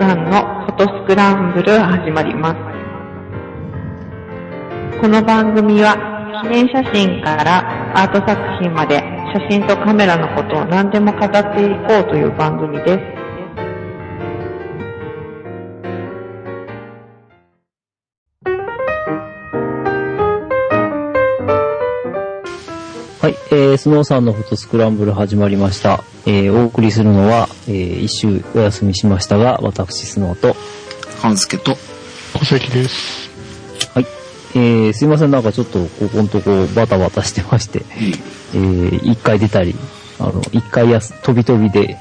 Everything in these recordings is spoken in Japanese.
さんのフォトスクランブル始まります。この番組は記念写真からアート作品まで写真とカメラのことを何でも語っていこうという番組です。スノーさんのフォトスクランブル始まりました。えー、お送りするのは、えー、一周お休みしましたが、私、スノーと、半助と、小関です。はい、えー、すいません、なんかちょっと、ここのとこバタバタしてまして、えー、一回出たり、あの、一回やす、飛び飛びで、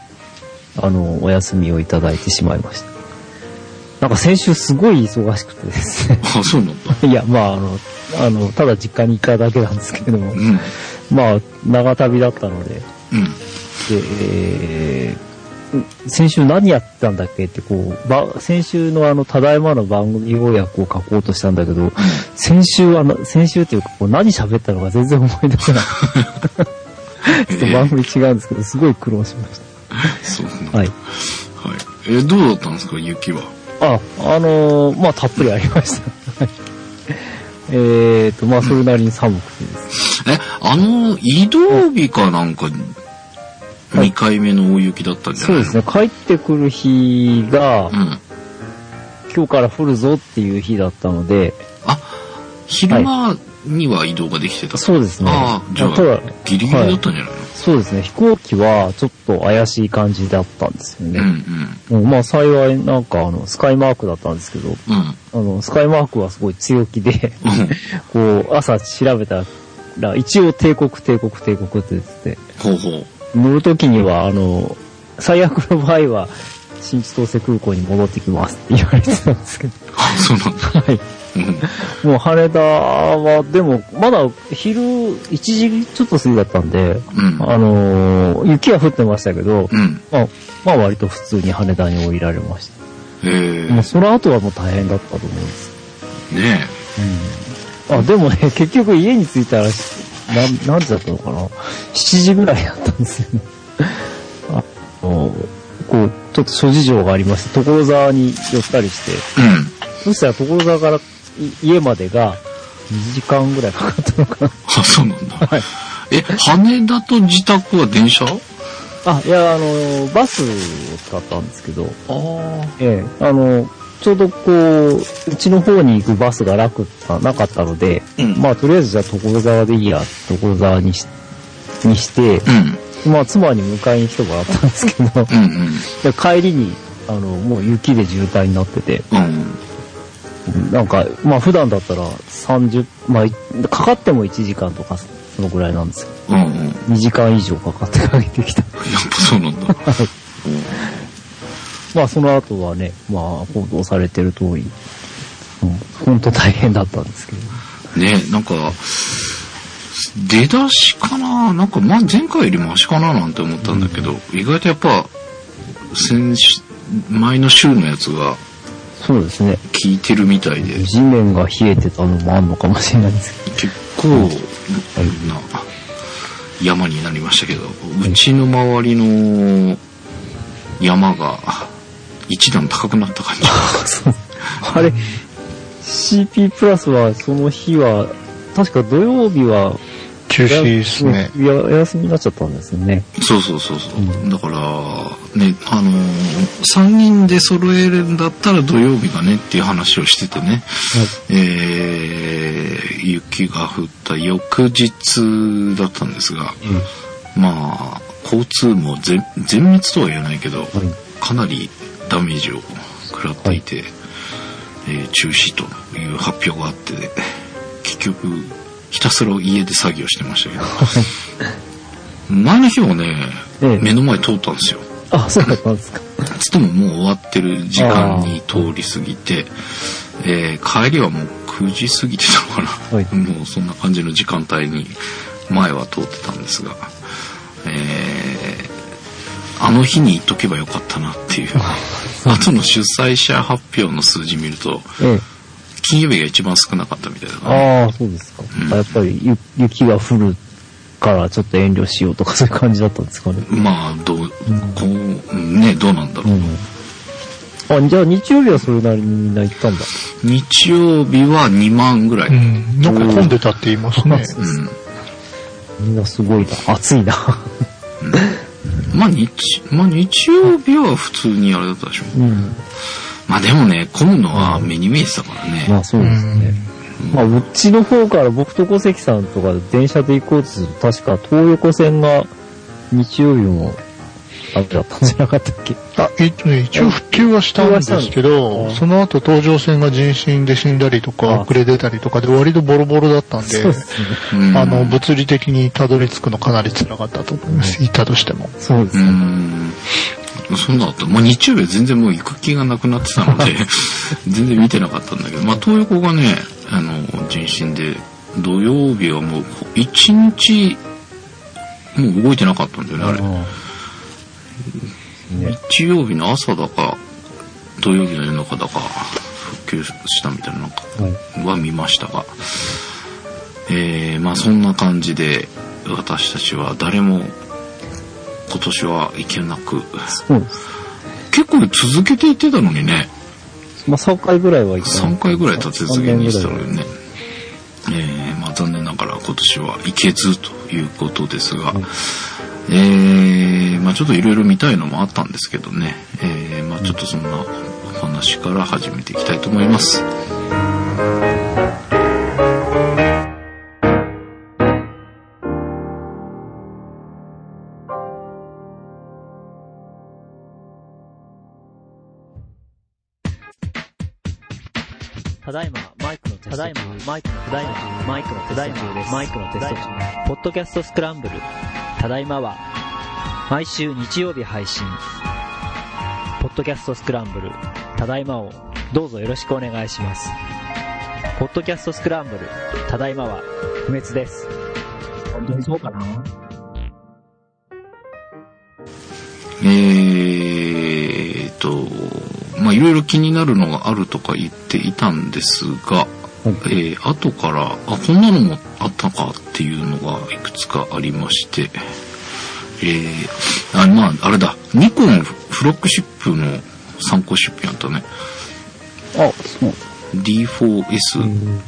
あの、お休みをいただいてしまいました。なんか先週すごい忙しくてですね。あ、そうなんだ。いや、まあ、あの、あの、ただ実家に行っただけなんですけれどもう、ん。まあ、長旅だったので、うん。で、えー先週何やってたんだっけって、こう、ば、先週のあの、ただいまの番組要約を書こうとしたんだけど、先週あの、先週っていうか、こう何喋ったのか全然思い出せない。ちょっと番組違うんですけど、すごい苦労しましそうなんだ。た。はい。はい。え、どうだったんですか、雪は？あ、あのーまあ、たっぷりありました。はいえーと、まあ、それなりに寒くてですね。え、あの、移動日かなんか、はい2回目の大雪だったんじゃないの？そうですね、帰ってくる日が、うん。今日から降るぞっていう日だったので、あ、昼間には移動ができてた。そうですね。ああ、じゃあギリギリだったんじゃないの、そうですね、飛行機はちょっと怪しい感じだったんですようんね。うんまあ幸いなんかあの、スカイマークだったんですけど、うん。うん。あの、スカイマークはすごい強気で、うん。こう、朝調べたら、一応帝国、帝国、帝国って言ってて、ほうほう。乗るときには、あの、最悪の場合は、新千歳空港に戻ってきますって言われてたんですけど、あ、そうなんだ。はい。うん。もう羽田は、でも、まだ昼1時ちょっと過ぎだったんで、うん。あのー雪は降ってましたけど、うん。まあ、まあ割と普通に羽田に降りられました。えもうその後はもう大変だったと思うんです。ー、ねうん。あ、でもね、結局家に着いたら、なん、何時だったのかな ?7 時ぐらいだったんですよね。あの、こう、ちょっと諸事情がありまして、所沢に寄ったりして、え。うん。そしたら所沢からい家までが2時間ぐらいかかったのかな。あ、そうなんだ。はい。え、羽田と自宅は電車？あ、いや、あの、バスを使ったんですけど、ああ。ええ、あの、ちょうどこう、うちの方に行くバスが楽ななかったので、うん。まあとりあえずじゃあ所沢でいいや、所沢にしにして、うん。まあ妻に迎えに来てもらったんですけど、うん帰りに、あの、もう雪で渋滞になってて、うん。なんか、まあ普段だったら30、まあいかかっても1時間とかそのぐらいなんですけうんうん。やっど、2時間以上かかって帰ってきた。ぱそうなんだ。まあその後はね、まあ報道されてる通り、うん、本当大変だったんですけど。ねなんか、出だしかななんか、ま、前回よりマシかななんて思ったんだけど、意外とやっぱ、先週、前の週のやつがそうですね。効いてるみたいで、地面が冷えてたのもあんのかもしれないです。け結構な山になりましたけど、うちの周りの山が一段高くなった感じ。あれ、CP プラスはその日は、確か土曜日は、中止ですね。いや、お休みになっちゃったんですよね。そうそうそうそう。うんだから、ね、あのー、3人で揃えるんだったら土曜日がねっていう話をしててね、えー、雪が降った翌日だったんですが、まあ、交通も全全滅とは言えないけど、はいかなりダメージを食らっていて、えー中止という発表があって、結局、ひたすら家で作業してましたけど、前の日はね、ええ目の前通ったんですよ。あ、そうだったんですか。つってももう終わってる時間に通り過ぎて、えー帰りはもう9時過ぎてたのかな。はいもうそんな感じの時間帯に前は通ってたんですが、えーあの日に言っとけばよかったなっていう。後の主催者発表の数字見ると、ええ。金曜日が一番少なかったみたいだから、ああ、そうですか。うんやっぱりゆ雪が降るからちょっと遠慮しようとかそういう感じだったんですかね。まあ、どう、こう、ね、どうなんだろう。うん。あ、じゃあ日曜日はそれなりにみんな行ったんだ。日曜日は2万ぐらい。ううん。ん。なんか混んでたって言いますね。みんなすごいな。暑いな。まあ日、まあ日曜日は普通にあれだったでしょ。うん。まあでもね、混むのは目に見えてたからね。まあそうですね。まあ、うちの方から僕と小関さんとか電車で行こうとすると、確か東横線が日曜日も、あれだったんじゃなかったっけ？あ、一応復旧はしたんですけど、その後東上線が人身で死んだりとか、あ遅れ出たりとかで割とボロボロだったんで、あの、物理的にたどり着くのかなり辛かったと思います。行ったとしても。うそうですね。ん。そんなあった。まあ日曜日は全然もう行く気がなくなってたので、全然見てなかったんだけど、まあ東横がね、あの、人身で、土曜日はもう一日、もう動いてなかったんだよね、あれ。ね日曜日の朝だか、土曜日の夜中だか、復旧したみたいななんかはいは見ましたが、えー、まあそんな感じで、私たちは誰も今年は行けなく、そうです。結構続けて行ってたのにね、まあ3回ぐらいは行った。3回ぐらい立て続けにしたのにね。えー、まあ残念ながら今年は行けずということですが、えー、まあちょっといろいろ見たいのもあったんですけどね、えー、まあちょっとそんなお話から始めていきたいと思います。ただいま、ただいま、マイクの、ただいま、マイクのテスト中です。マイクのテスト中。ポッドキャストスクランブル。ただいまは、毎週日曜日配信。ポッドキャストスクランブル。ただいまを、どうぞよろしくお願いします。ポッドキャストスクランブル。ただいまは、不滅です。本当にそうかな？えーと、まあいろいろ気になるのがあるとか言っていたんですが、えー、後から、あ、こんなのもあったかっていうのがいくつかありまして、えー、あ、まあ、あれだ、ニコンフロッグシップの参考出品あったね。あ、そう。D4S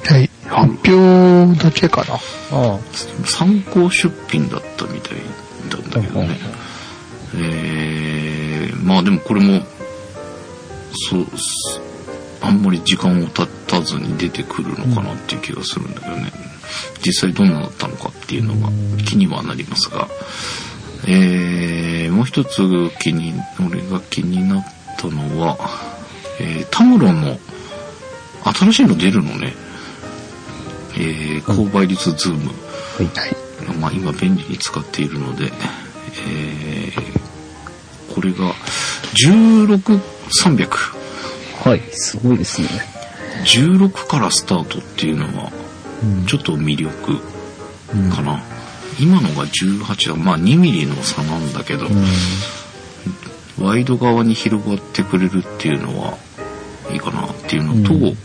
はい。発表だけかな？あ参考出品だったみたいなんだけどね。えー、まあでもこれも、そう、すあんまり時間を経たずに出てくるのかなっていう気がするんだけどね。実際どんなだったのかっていうのが気にはなりますが。えー、もう一つ気に、俺が気になったのは、えー、タムロンの新しいの出るのね。えー、高倍率ズーム。はい。まあ、今便利に使っているので、えーこれが16300。はい。すごいですね。16からスタートっていうのはうんちょっと魅力かな。今のが18だ。まあ2ミリの差なんだけど、ワイド側に広がってくれるっていうのはいいかなっていうのと、うん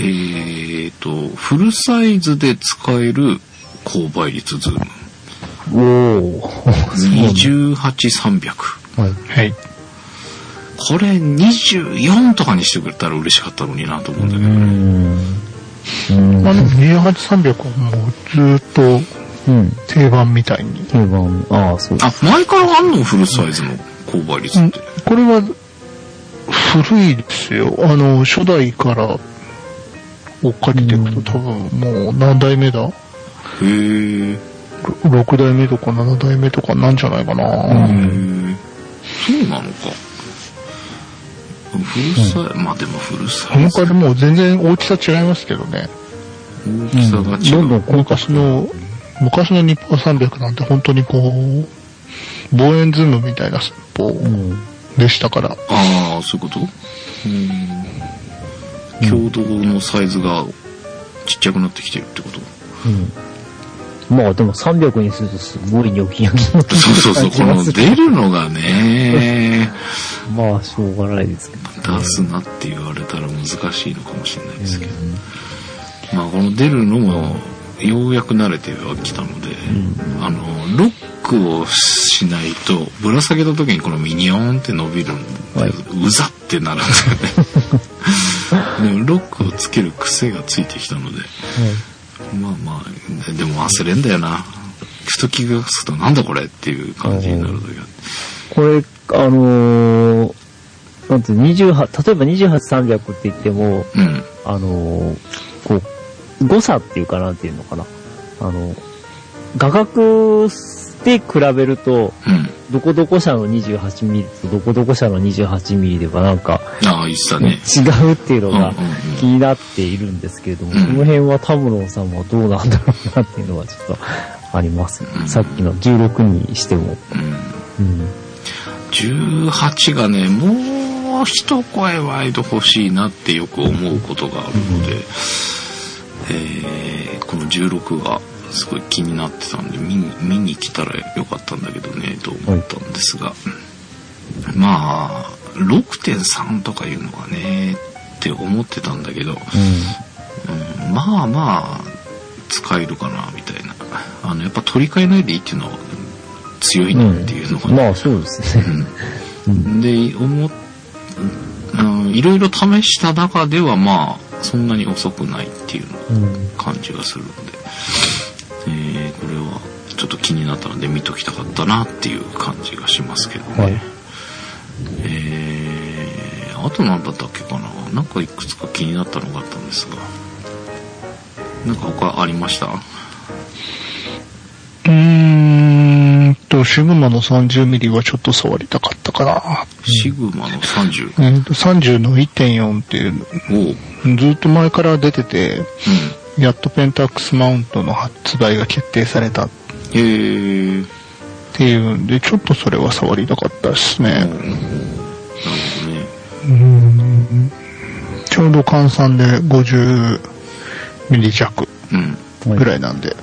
えーと、フルサイズで使える高倍率ズーム。おー。そうなんだ28300。はい。はい。これ24とかにしてくれたら嬉しかったのになと思うんだけうどね。ん。うんまあでも28300はもうずっとうん。定番みたいに。定番。ああ、そう。あ、前からあんの？フルサイズの高倍率って。これは古いですよ。あの、初代から追っかけていくと多分もう何代目だ？へー。?6 代目とか7代目とかなんじゃないかな。へーそうなのか。フルサイズ、まあでもフルサイズ。他でもう全然大きさ違いますけどね。大きさが違う。どんどん高価昔の、昔の日本300なんて本当にこう、望遠ズームみたいなスポうん。でしたから。ああ、そういうこと？うん。共同のサイズがちっちゃくなってきてるってこと？うん。まあでも300にするとすごいニョキニョキのそうそうそう、この出るのがね、まあしょうがないですけど。出すなって言われたら難しいのかもしれないですけど。まあこの出るのもようやく慣れてはきたので、あの、ロックをしないと、ぶら下げた時にこのミニオンって伸びるんで、はいうざってなるんですよね。でもロックをつける癖がついてきたので、まあまあ、でも忘れんだよな。ふと気がつくとなんだこれっていう感じになる時が。これ、あのー、なんていうの28、例えば28300って言っても、うん。あのーこう、誤差っていうかなんていうのかな。あの、画角で比べると、うん。どこどこ社の 28mm とどこどこ社の 28mm ではなんかああ、ね。違うっていうのがうんうんうん気になっているんですけれども、うんこの辺は田室さんはどうなんだろうなっていうのはちょっとあります、うんさっきの16にしても。うん。うん。18がね、もう一声ワイド欲しいなってよく思うことがあるので、えーこの16がすごい気になってたんで見に見に来たらよかったんだけどねと思ったんですが、まあ6.3とかいうのがねって思ってたんだけど、うん、まあまあ使えるかなみたいなあのやっぱ取り替えないでいいっていうのは強いなっていうのがうん。まあそうですね。うん。で、思っ、うん、いろいろ試した中ではまあ、そんなに遅くないっていううん。感じがするので、えーこれはちょっと気になったので見ときたかったなっていう感じがしますけどね。はいえー、あと何だったっけかな？なんかいくつか気になったのがあったんですが、なんか他ありました？うーんと、シグマの 30mm はちょっと触りたかったかな。シグマの30。えーと30の1.4っていう。ずっと前から出てて、うやっとペンタックスマウントの発売が決定されたっん。えー、ていうんで、ちょっとそれは触りたかったですね。なるほどね。うーんちょうど換算で50ミリ弱うん。ぐらいなんで、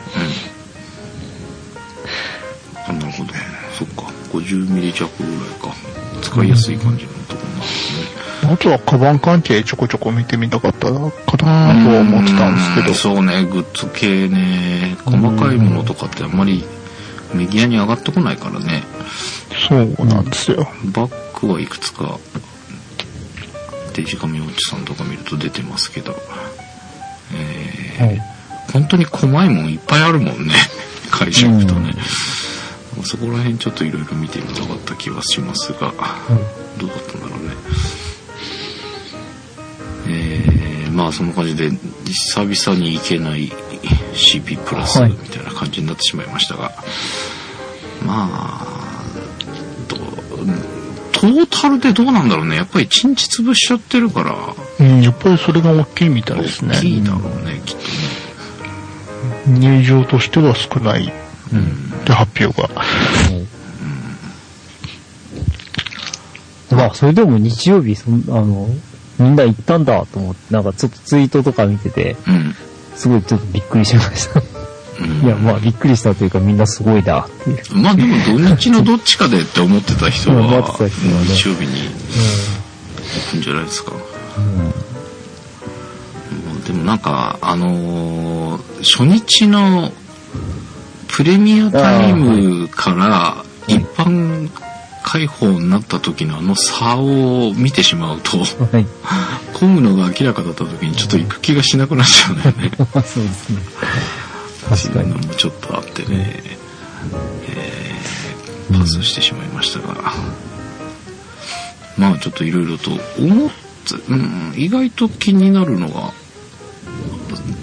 あなるほど。そっか。50ミリ弱ぐらいか。使いやすい感じのところな。あとはカバン関係ちょこちょこ見てみたかったかなとは思ってたんですけどうそうね、グッズ系ね。細かいものとかってあんまりメディアに上がってこないからね。そうなんですよ。バッグはいくつか、デジカメウォッチさんとか見ると出てますけど。えーはい。本当に細いもんいっぱいあるもんね。会社行くとね。そこら辺ちょっといろいろ見てみたかった気はしますが、どうだったんだろうね。まあそんな感じで、久々に行けない CP プラスはいみたいな感じになってしまいましたが、まあ、どうトータルでどうなんだろうね。やっぱり1日潰しちゃってるから、うん、やっぱりそれが大きいみたいですね。大きいだろうね、きっとね。入場としては少ないうん。で発表が。まあ、それでも日曜日、そんあの、みんな行ったんだと思って、なんかちょっとツイートとか見てて、うん。すごいちょっとびっくりしました。うんいや、まあ、びっくりしたというか、みんなすごいだっていう。まあでも土日のどっちかでって思ってた人は、うん思ってた人はね日曜日に行くんじゃないですか。うん。うんでもなんか、あのー初日のプレミアタイムから一般開放になった時のあの差を見てしまうと、はい。混むのが明らかだった時にちょっと行く気がしなくなっちゃうんだよね。まあ、そうですね。確かにっていうの。もちょっとあってね、えーパスしてしまいましたが、まあちょっといろいろと思って、うん、意外と気になるのが、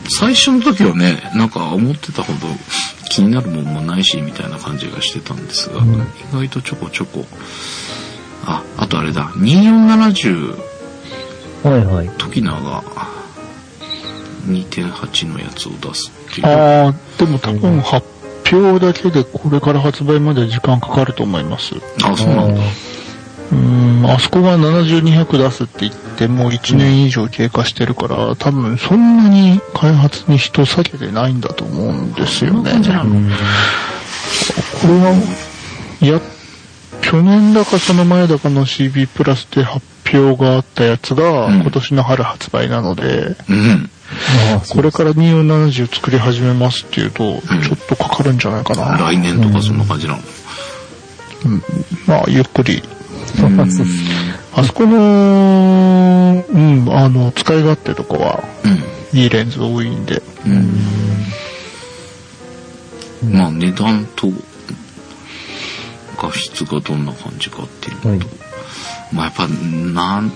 最初の時はね、なんか思ってたほど気になるもんもないし、みたいな感じがしてたんですが、うん意外とちょこちょこ、あ、あとあれだ、2470はいはい。トキナが2.8のやつを出すっていう。ああ、でも多分発表だけでこれから発売まで時間かかると思います。あ、そうなんだ。うーん、あそこが7200出すって言ってもう1年以上経過してるから、多分そんなに開発に人避けてないんだと思うんですよね。これは、いや、去年だかその前だかの CB プラスで発表があったやつが、うん今年の春発売なので、うん。これから2470作り始めますっていうと、ちょっとかかるんじゃないかな。来年とかそんな感じなの。まあ、ゆっくり。うんあそこの、うん、あの、使い勝手とかは、ういいレンズ多いんで。ん。うん。まあ値段と画質がどんな感じかっていうのと、はいまあやっぱなん、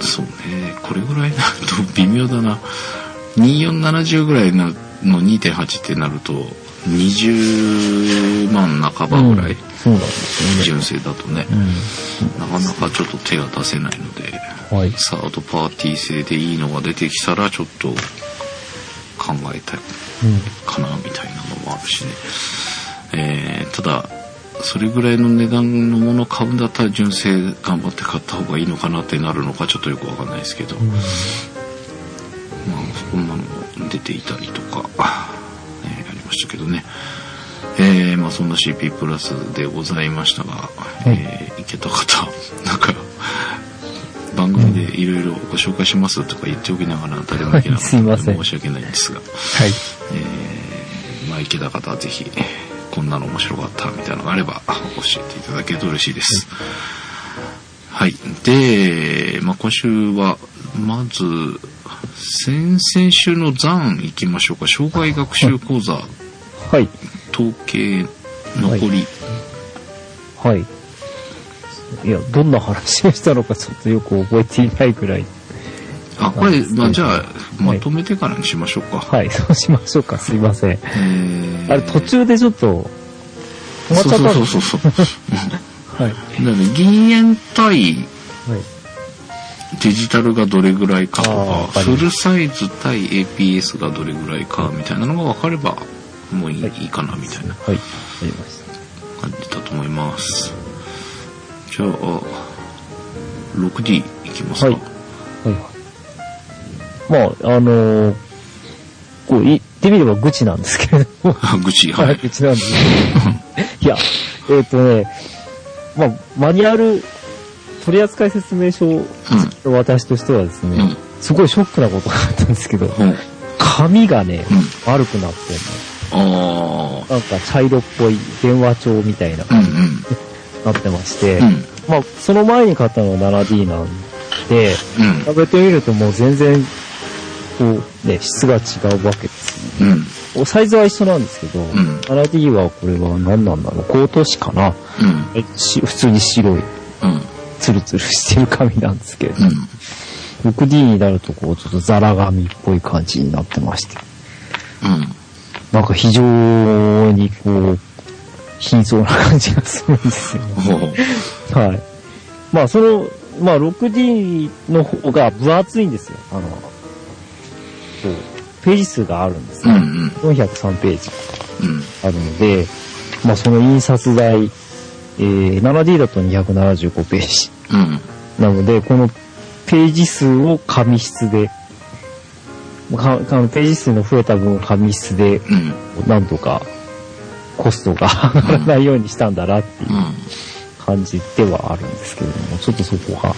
そうね、これぐらいになると微妙だな。2470ぐらいなの2.8ってなると、20万半ばぐらい、そうなんですよね。純正だとね、うなかなかちょっと手が出せないので、ん。はい。サードパーティー製でいいのが出てきたらちょっと考えたいうん。かなみたいなのもあるしね。えー、ただ、それぐらいの値段のものを買うんだったら純正頑張って買った方がいいのかなってなるのかちょっとよくわかんないですけど、まあこんなのも出ていたりとか、えーありましたけどね。えー、まあそんな CP プラスでございましたが、えー、いけた方、なんか、番組でいろいろご紹介しますとか言っておきながら誰もいけなかったので申し訳ないんですが、はい。えー、まあ、池田方はぜひ、こんなの面白かったみたいなのがあれば、教えていただけると嬉しいです。はい。で、まあ、今週は、まず、先々週の残行きましょうか。障害学習講座、はい。統計残り。はい。いや、どんな話をしたのかちょっとよく覚えていないぐらい。あ、これ、まあ、じゃあ、まとめてからにしましょうか。はい、そうしましょうか。すいません。えーあれ、途中でちょっと、止まっちゃったんそうそうそうそう。はい。だからね、銀塩対はい。デジタルがどれぐらいかとかフルサイズ対 APS がどれぐらいかみたいなのが分かればもういい,、はいいいかなみたいなはい。わかりました。感じだと思いますじゃあ 6D いきますか、はいはいはい。まあ、あのーこう言ってみれば愚痴なんですけれども。愚痴は、はいい 愚痴なんですけど。いや、えっ、とね、まあ、マニュアル、取扱説明書の私としてはですね、うんすごいショックなことがあったんですけど、うん紙がね、うん悪くなってんあの。なんか茶色っぽい電話帳みたいな感じになってまして、うん。うんまあ、その前に買ったのは 7D なんで、うん。食べてみるともう全然、こう、ね、質が違うわけですね。うん。サイズは一緒なんですけど、ん。7D はこれは何なんだろうコート紙かなうん。普通に白い、うん。ツルツルしてる紙なんですけれど、うん。6D になるとこう、ちょっとザラ紙っぽい感じになってまして、うんなんか非常にこう、貧相な感じがするんですよね。はい。まあ、その、まあ、6D の方が分厚いんですよ。あの、こう、ページ数があるんですね。うんうん403ページうんあるので、まあ、その印刷代、えー、7D だと275ページ。うんなので、このページ数を紙質で、かかページ数の増えた分を紙質で、うんなんとかコストが上がらないようにしたんだなっていううん感じではあるんですけれども、ちょっとそこが、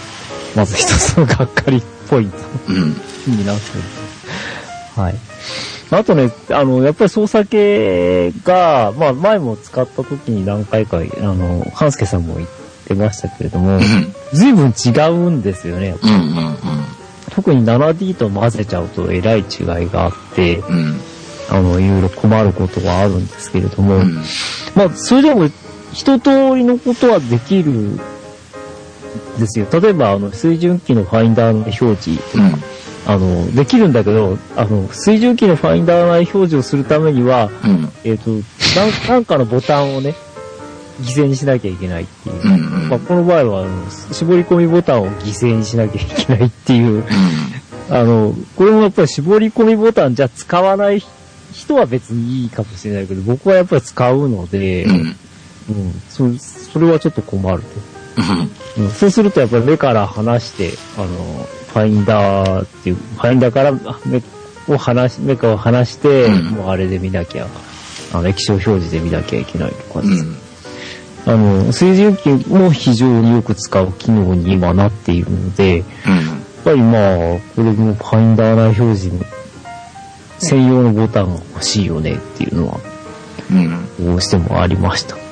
まず一つのがっかりポイントうんになってる。はい。あとね、あの、やっぱり操作系が、まあ前も使った時に何回か、あの、半助さんも言ってましたけれども、うん随分違うんですよね。うんうん特に 7D と混ぜちゃうとえらい違いがあって、うんあの、いろいろ困ることがあるんですけれども、うん。まあ、それでも、一通りのことはできるんですよ。例えば、あの、水準器のファインダーの表示、うん。あの、できるんだけど、あの、水準器のファインダー内表示をするためには、うん。えっ、と、なん、なんかのボタンをね、犠牲にしなきゃいけないっていう。うんうん。まあ、この場合は、絞り込みボタンを犠牲にしなきゃいけないっていう、あの、これもやっぱり絞り込みボタンじゃ使わない人は別にいいかもしれないけど、僕はやっぱり使うので、うん。うん、そそれはちょっと困ると。うん。うん、そうするとやっぱり目から離して、あの、ファインダーっていう、ファインダーからあ目を離し、目から離して、うん。もうあれで見なきゃ、あの、液晶表示で見なきゃいけないとかです、うんあの、水準器も非常によく使う機能に今なっているので、ぱりまあ、これもファインダー内表示の専用のボタンが欲しいよねっていうのは、うん。どうしてもありました。はい。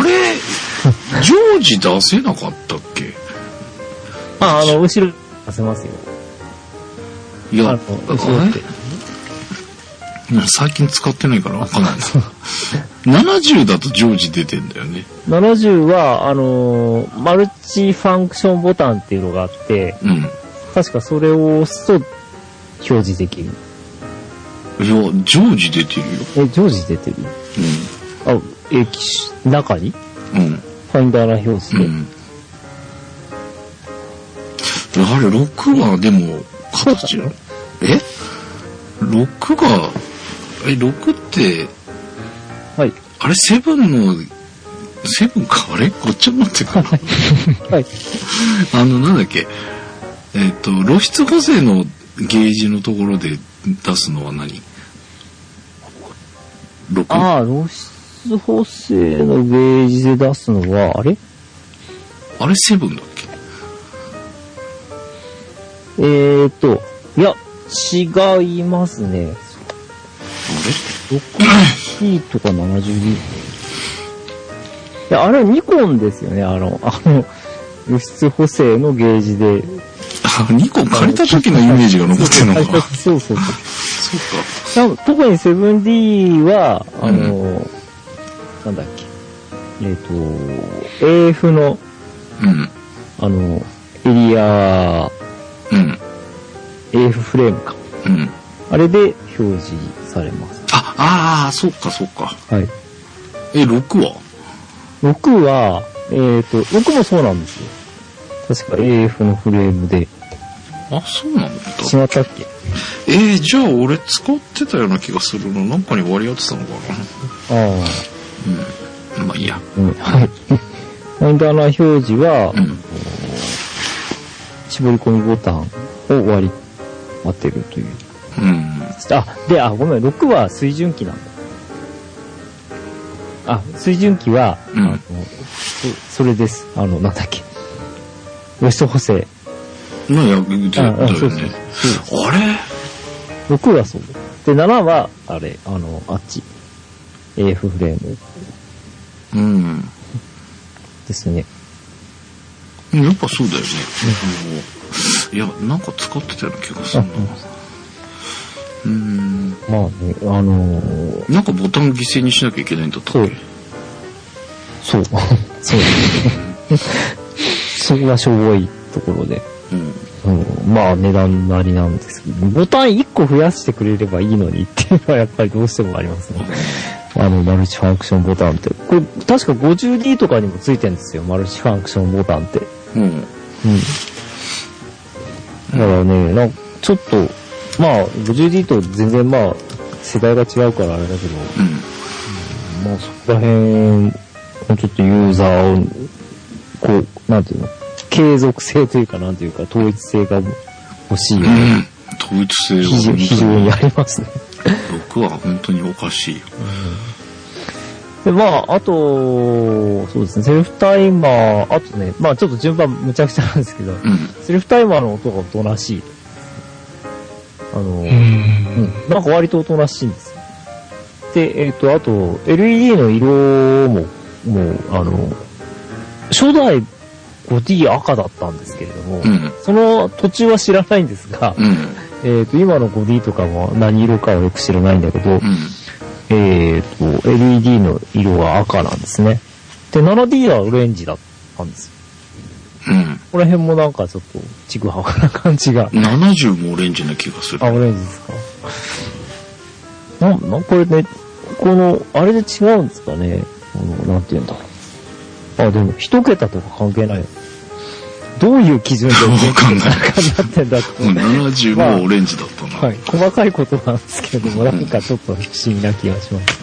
あれ、常時出せなかったっけ？まあ、あの、後ろ出せますよ。いや、ああの、後ろって。れ？最近使ってないからわかんないな。70だと常時出てんだよね。70は、あのーマルチファンクションボタンっていうのがあって、うん。確かそれを押すと表示できる。いや、常時出てるよ。え、常時出てる？あ、え、機種中に？うん。うん。ファインダーな表示で。うん。あれ、6はでも、形そうだえ ?6 が、え、6って、はい。あれ、セブンの、セブンか？あれ？ごっちゃになってるかなはい。あの、なんだっけ？えっ、と、露出補正のゲージのところで出すのは何 ?6? ああ、露出補正のゲージで出すのは、あれ？あれ、セブンだっけ？えーと、いや、違いますね。あ 6D とか 72D。いや、あれはニコンですよね、あの、あの、露出補正のゲージで。ニコン借りた時のイメージが残ってるのか。そうそうそう。そうか特に 7D は、あの、なんだっけ。えっ、と、AF の、か。うん。あの、エリア、うん。AF フレームか。うん。あれで表示されます。あ、ああ、そっかそっか。はい。え、6は？6は、えっ、と、6もそうなんですよ。確か AF のフレームで。あ、そうなんだ。違ったっけ？えー、じゃあ俺使ってたような気がするの。なんかに割り当てたのかな。あうん。まあいいや。あ、うん、はい。ファインダーな表示は、うん。絞り込みボタンを割り当てるという。うん。あ、で、あ、ごめん、6は水準器なんだ。あ、水準器は、うんあのそ、それです。あの、なんだっけ。ウスト補正。まあや、だああそうそうだよね。あれ？6はそう。で、7は、あれ、あの、あっち。AF フレームうん。ですね。やっぱそうだよね。あのいや、なんか使ってたような気がするな。うん。まあね、あのーなんかボタン犠牲にしなきゃいけないんだったっけ？そう。そう。そうですね。そこがしょぼいところで。うん。うん、まあ値段なりなんですけど、ボタン1個増やしてくれればいいのにっていうのはやっぱりどうしてもありますね。あの、マルチファンクションボタンって。これ、確か 50D とかにもついてるんですよ、マルチファンクションボタンって。うん。うん。だからね、なんかちょっと、まあ、50D と全然まあ、世代が違うからあれだけど、うん。まあそこら辺、ちょっとユーザーを、こう、なんていうの、継続性というか、なんていうか、統一性が欲しいようね。ん。統一性非常は非常にありますね。僕は本当におかしいよ。で、まあ、あと、そうですね、セルフタイマー、あとね、まあちょっと順番むちゃくちゃなんですけど、うん。セルフタイマーの音がおとなしい。あの、う。うんん、なんか割とおとなしいんですよ。で、えっ、と、あと、LED の色も、もう、あの、初代 5D 赤だったんですけれども、うん。その途中は知らないんですが、うん。えっ、と、今の 5D とかも何色かはよく知らないんだけど、うん。えっ、と、LED の色は赤なんですね。で、7D はオレンジだったんですよ。うん。ここら辺もなんかちょっと、ちぐはぐな感じが。70もオレンジな気がする。あ、オレンジですか？なん、なん、これね、この、あれで違うんですかね？この、なんて言うんだろう。あ、でも、一桁とか関係ない。どういう基準でわかんないなってんだって。うん、70もオレンジだったな。はい。細かいことなんですけれども、なんかちょっと不思議な気がします。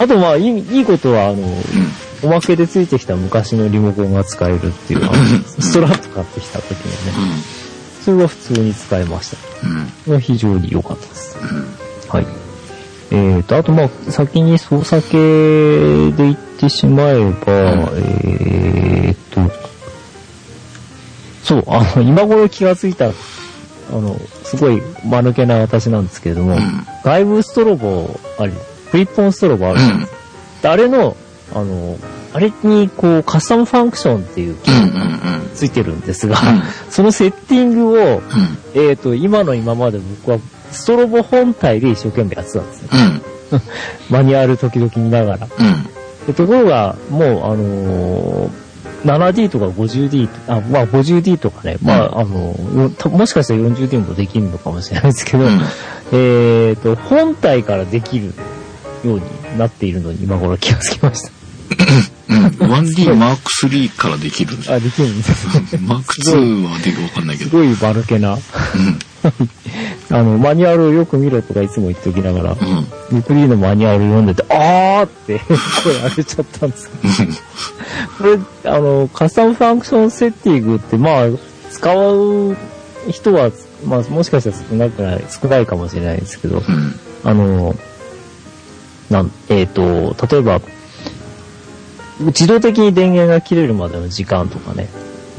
あと、まあ、いい、いいことは、あの、うん。おまけでついてきた昔のリモコンが使えるっていうのは、ストラップ買ってきた時のね、それは普通に使えました。うん。は非常に良かったです。うん。はい。えーと、あとまあ、先に操作系で言ってしまえば、えーと、そう、あの、今頃気がついた、あの、すごい間抜けな私なんですけれども、うん外部ストロボあり、フリップオンストロボあるじゃないですか。であれの、あの、あれにこうカスタムファンクションっていう機うんうん能がうん。ついてるんですが、うんそのセッティングを、うん。えっ、と、今の今まで僕はストロボ本体で一生懸命やってたんですよ。うん。マニュアル時々見ながら。うん。でところが、もう、あのー 7D とか 50D とあ、まあ 50D とかね、まあ、あの、もしかしたら 40D もできるのかもしれないですけど、うんえっ、と、本体からできるようになっているのに今頃気がつきましうん。1D マーク3からできる。あ、できるんですね。マーク2はできるわかんないけど。すごい丸けな。うん。あの、マニュアルをよく見ろとかいつも言っておきながら、うん。ゆクリーのマニュアル読んでて、あーって声上げちゃったんですけどこれ、あの、カスタムファンクションセッティングって、まあ、使う人は、まあ、もしかしたら少なくない、少ないかもしれないですけど、うん。あの、なん、えっ、と、例えば、自動的に電源が切れるまでの時間とかね、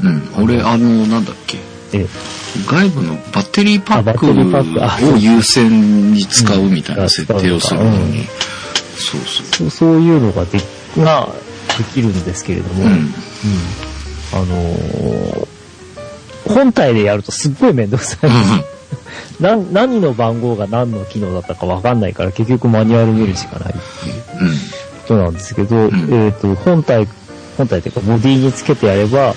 うん。俺、あの、なんだっけ。え外部のバッテリーパックを優先に使うみたいなうん設定をするのうんに。そうそう。そうそういうのがでができるんですけれども、うん。うんあのー本体でやるとすっごいめんどくさい。な何の番号が何の機能だったかわかんないから結局マニュアル見るしかないっていううん。ことなんですけど、んえっ、と、本体、本体というかボディにつけてやれば、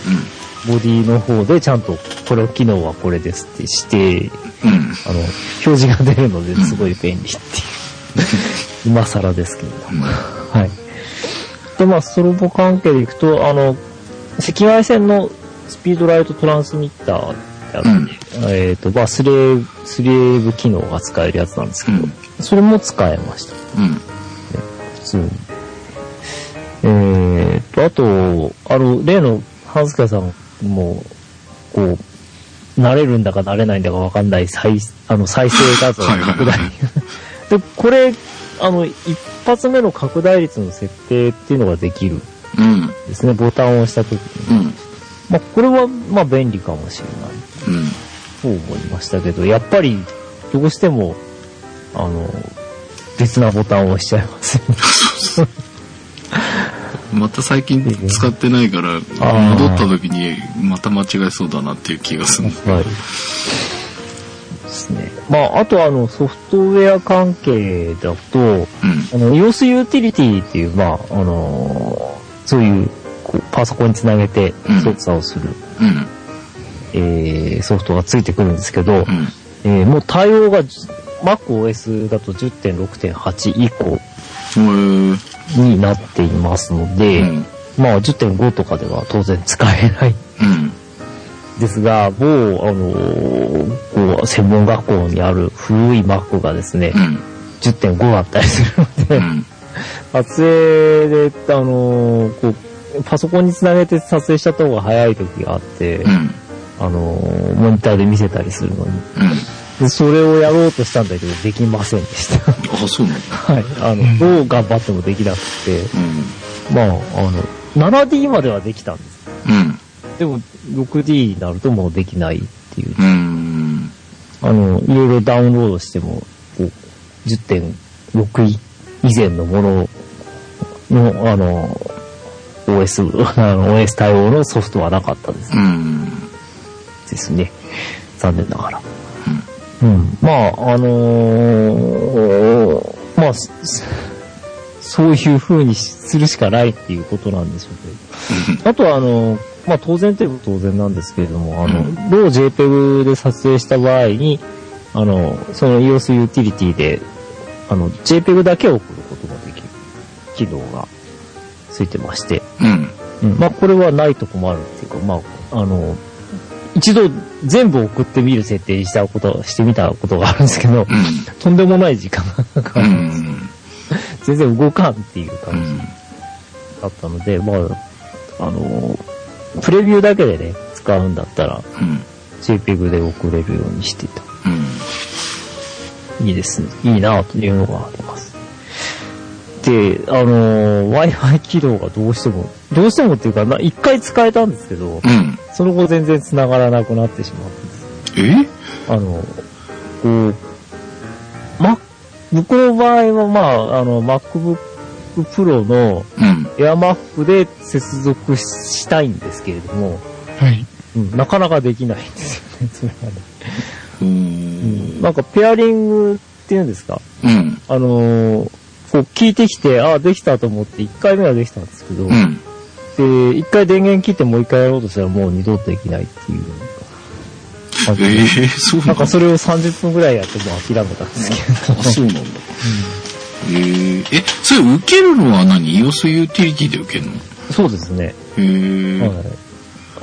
ボディの方でちゃんとこれ機能はこれですってして、うん。うん。あの、表示が出るのですごい便利っていう。今更ですけれども。はい。で、まあ、ストロボ関係でいくと、あの、赤外線のスピードライトトランスミッターってあって、うんえっ、と、まあ、スレーブ、スレーブ機能が使えるやつなんですけど、うんそれも使えました。うん。普通に。えーと、あと、あの、例の、ハンスケさんも、こう、慣れるんだか慣れないんだかわかんない再、あの、再生画像の拡大。で、これ、あの、一発目の拡大率の設定っていうのができるんうん。ですね。ボタンを押した時に。うん。まあ、これは、まあ、便利かもしれない。うん。と思いましたけど、やっぱり、どうしても、あの、別なボタンを押しちゃいますよね。また最近使ってないから、戻った時にまた間違えそうだなっていう気がする。はい。ですね。まあ、あとあの、ソフトウェア関係だと、うん。あの、EOS ユーティリティっていう、まあ、あのそういう、こう、パソコンにつなげてうん操作をする、うん。えー、ソフトがついてくるんですけど、うん。えーもう対応が MacOS だと10.6.8以降になっていますので、うん。まあ10.5とかでは当然使えないうん。ですが、某、あのーこう、専門学校にある古い Mac がですね、うん。10.5だったりするので、うん。撮影で、あのーこう、パソコンにつなげて撮影した方が早い時があって、うん。あのーモニターで見せたりするのに。うん。で、それをやろうとしたんだけど、できませんでした。あ、そうなんだ。はい。あの、どう頑張ってもできなくて、うん。まあ、あの、7D まではできたんです。うん。でも、6D になるともうできないっていう。うん。あの、いろいろダウンロードしても、こう、10.6以前のものの、あの、OS、あの OS 対応のソフトはなかったですうん。ですね。残念ながら。うん。まあ、あのーまあ、すそういう風にするしかないっていうことなんでしょうけど。あとは、あの、まあ当然といえば当然なんですけれども、あの、ロー JPEG で撮影した場合に、あの、その EOS ユーティリティで、あの、JPEG だけ送ることができる機能がついてまして、うん。うん、まあこれはないと困るっていうか、まあ、あの、一度全部送ってみる設定にしたこと、してみたことがあるんですけど、とんでもない時間がかかうるんですよ。ん。全然動かんっていうう感じん。だったので、まあ、あの、プレビューだけでね、使うんだったら、うん。JPEG で送れるようにしてた。うん。いいですね。いいなというのがあります。で、あの、Wi-Fi 起動がどうしても、どうしてもっていうか、まあ一回使えたんですけど、うん。その後全然繋がらなくなってしまうんです。え？あの、こう、ま、僕の場合は、まあ、あの、MacBook Pro のうん。AirMac で接続したいんですけれども、はい。うん、なかなかできないんですよね、それがね。ううんん。なんかペアリングっていうんですか？うん。あのーこう聞いてきて、ああ、できたと思って、1回目はできたんですけど、うん。で、1回電源切ってもう1回やろうとしたらもう二度とできないっていう。ええそうなんだ。なんかそれを30分ぐらいやってもう諦めたんですけど。あ、そうなんだ。えー、え、それ受けるのは何 ?EOS ユーティリティで受けるの？そうですね。へー。はい。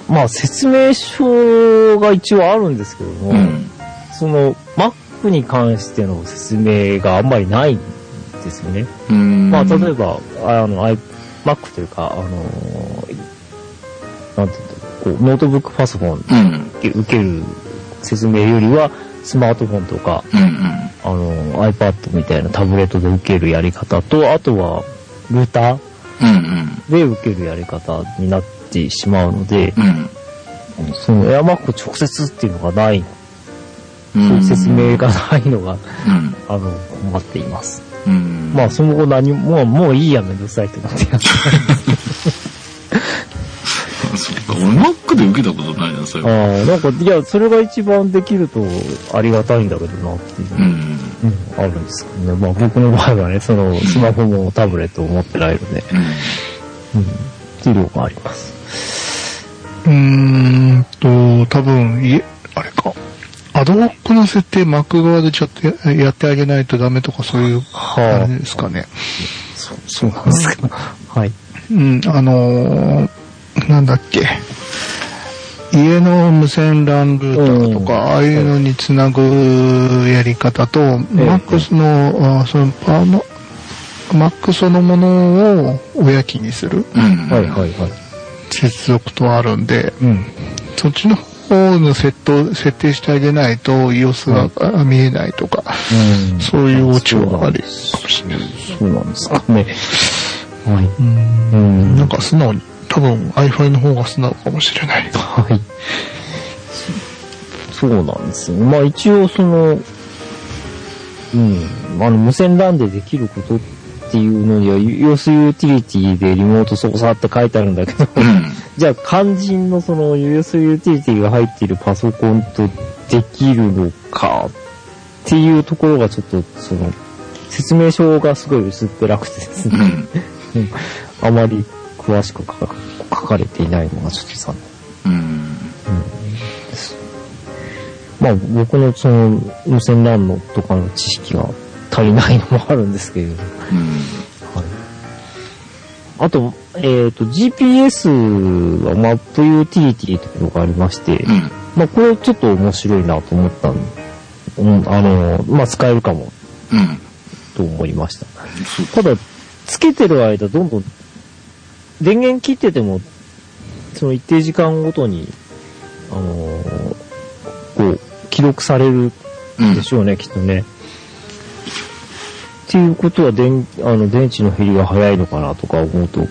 まあ説明書が一応あるんですけども、うん。その Mac に関しての説明があんまりないんですよね。うん。まあ例えば、あの、I- Mac というか、あのーなんていうこう、ノートブックパソコンうん。で受ける説明よりは、スマートフォンとか、うんうん。あの、iPad みたいなタブレットで受けるやり方と、あとは、ルーターうんうん。で受けるやり方になってしまうので、うん。その AirMac 直接っていうのがない、うそういうん説明がないのが、うん。あの、困っています。うん。まあ、その後何も、もう、いいや、めんどくさいってなってやっそっか。俺 Mac で受けたことないな、それは。ああ、なんか、いや、それが一番できるとありがたいんだけどなっていう、うん。うんあるんですけどね。まあ、僕の場合はね、その、スマホもタブレットを持ってないので、うん。うん、っていうのがあります。うーんと、多分、いえ、あれか。アドホックの設定、Mac 側でちょっとややってあげないとダメとかそういうは感じですかね。そう、そうなんですか。はい。うん、あのーなんだっけ。家の無線 LAN ルーターとか、うんああいうのにつなぐやり方と、Mac の、あそのパーマ、Mac そのものを親機にするうん。はいはいはい。接続とあるんで、うん。そっちの方の設定設定してあげないと EOS があ見えないとか、うんそういうオチはありかもしれない。そうなんですかね。はい。うんうんなんか素直に、多分 iFi の方が素直かもしれない。はい。そうなんですよ。まあ一応その、うん、あの無線 LAN でできることっていうのには、EOS ユーティリティでリモート操作って書いてあるんだけど、うん。じゃあ肝心のその EOS ユーティリティが入っているパソコンとできるのかっていうところがちょっとその、説明書がすごい薄っぺらくてですね、うん。うんあまり詳しく書か書かれていないのがちょっと残念。うん。です。まあ僕のその無線 LAN のとかの知識が足りないのもあるんですけれど、はい。あと、えっ、と GPS はマップユーティリティというのがありまして、うん。まあこれちょっと面白いなと思ったんうん、あの、まあ使えるかもうん。と思いました。ただ、つけてる間どんどん電源切ってても、その一定時間ごとに、あのーこう、記録されるうんで。しょうね、きっとね。っていうことは、電、あの、電池の減りが早いのかなとか思うと、うん。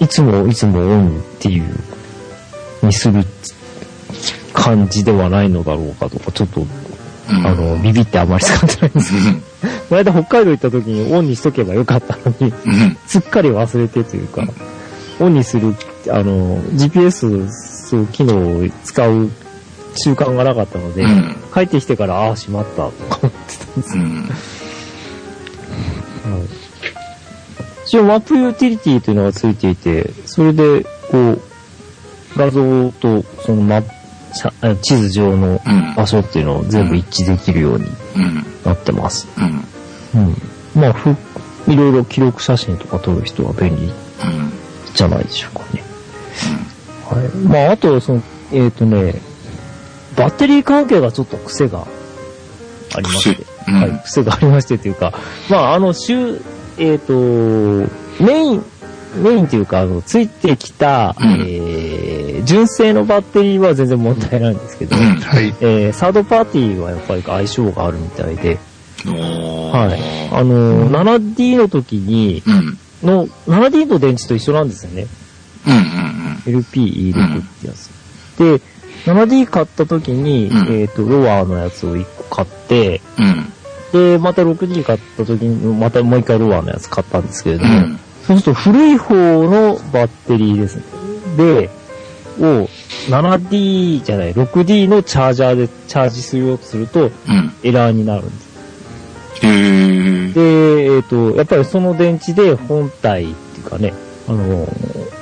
いつもいつもオンっていう、にする感じではないのだろうかとか、ちょっと、うん。あの、ビビってあまり使ってないんですけど、この間北海道行った時にオンにしとけばよかったのに、うん。すっかり忘れてというか、オンにする、あの、GPS そう機能を使う習慣がなかったので、うん帰ってきてから、ああ、しまった、とか思ってたんですよ。一応、マップユーティリティというのがついていて、それで、こう、画像と、そのマ地図上のうん。場所っていうのを全部一致できるようにうん。なってます。うん。うん。まあ、ふ、いろいろ記録写真とか撮る人は便利うん。じゃないでしょうかね。はい。まあ、あと、その、えっ、とね、バッテリー関係がちょっと癖がありまして。癖うんはい。癖がありましてというか、まあ、あの、週、えっ、と、メイン、メインというか、あの、ついてきた、うんえー、純正のバッテリーは全然問題ないんですけど、うん。はい。えー、サードパーティーはやっぱり相性があるみたいで、はい。あの、7D の時に、うん。の、7D の電池と一緒なんですよね。うん。うん。LP 入れるってやつ。で、7D 買った時に、うんえっ、と、ロアのやつを1個買って、うん。で、また 6D 買った時に、またもう一回ロアのやつ買ったんですけれども、うん。そうすると古い方のバッテリーですね。で、を 7D じゃない、6D のチャージャーでチャージするようとするとうん。エラーになるんです。で、えっ、と、やっぱりその電池で本体っていうかね、あの、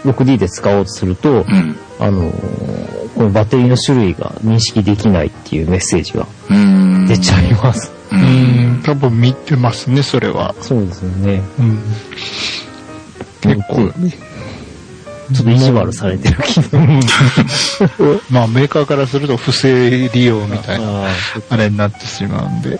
6D で使おうとすると、うん。あの、このバッテリーの種類が認識できないっていうメッセージがうん。出ちゃいます。う。うんん、多分見てますね、それは。そうですよね。うん。結構、ちょっと意地悪されてる機能。まあメーカーからすると不正利用みたいな、ああれになってしまうんで。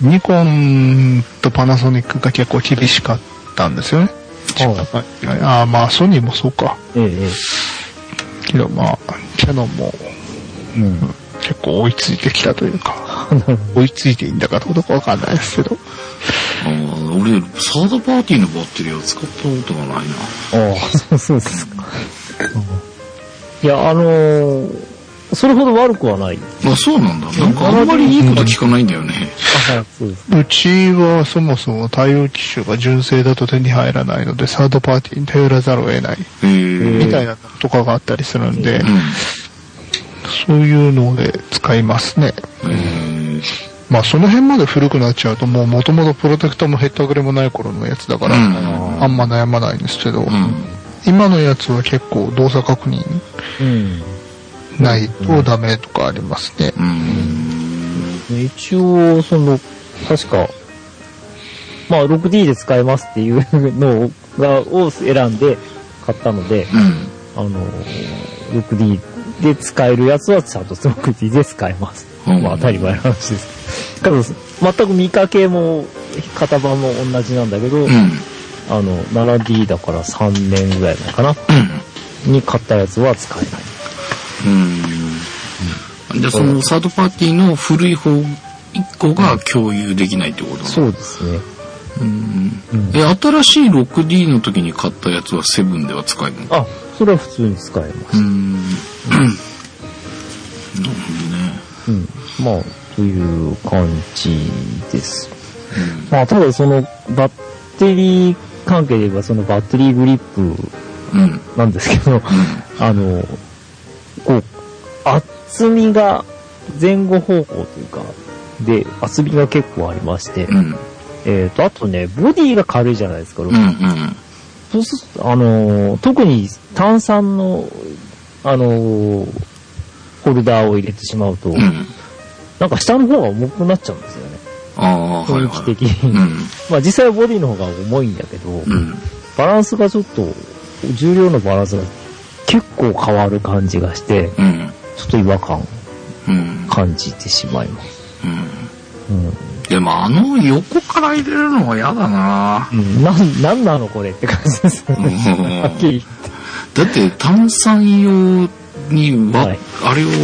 ニコンとパナソニックが結構厳しかったんですよね。ーああ、まあソニーもそうか。えええけどまあ、キャノンもえ。うん。結構追いついてきたというか、追いついていいんだかどうかわかんないですけど。あー俺、サードパーティーのバッテリーは使ったことがないな。ああ、そうそうですか。いや、あのーそれほど悪くはない。あ、そうなんだ。なんかあんまりいいこと聞かないんだよね。うちはそもそも対応機種が純正だと手に入らないので、サードパーティーに頼らざるを得ない。みたいなのとかがあったりするんで、うん。そういうので使いますね。まあその辺まで古くなっちゃうともう元々プロテクターもへったくれもない頃のやつだから、うんあんま悩まないんですけど、うん。今のやつは結構動作確認うん。ないとダメとかありますね。うん。一応、その、確か、まあ 6D で使えますっていうのがを選んで買ったので、うん。あの、6D で使えるやつはちゃんと 6D で使えます。うんまあ当たり前の話です。ただ、全く見かけも型番も同じなんだけど、うん。あの、7D だから3年ぐらい前かな、うん。に買ったやつは使えない。うん。じゃあそのサードパーティーの古い方一個が共有できないってことなの？そうですね。うん。うんえ、新しい 6D の時に買ったやつは7では使えるの？あ、それは普通に使えます。うん。なるほどね。うん。まあ、という感じです。まあ、ただその、バッテリー関係で言えば、そのバッテリーグリップうん。うん。なんですけど、あの、こう、厚みが前後方向というか、で、厚みが結構ありまして、うん。えっ、と、あとね、ボディが軽いじゃないですか、うん。うん。そうすると、あのー特に炭酸の、あのーホルダーを入れてしまうと、うん。なんか下の方が重くなっちゃうんですよね。ああ、はい雰囲はい。気的に。うん。まあ実際はボディの方が重いんだけど、うん。バランスがちょっと、重量のバランスが結構変わる感じがして、うん。ちょっと違和感うん。感じてしまいます。うん。うん。でもあの横から入れるのは嫌だなうん、なん、なんなのこれって感じですよね。うんはっきりだって炭酸用にわ、はいあれを分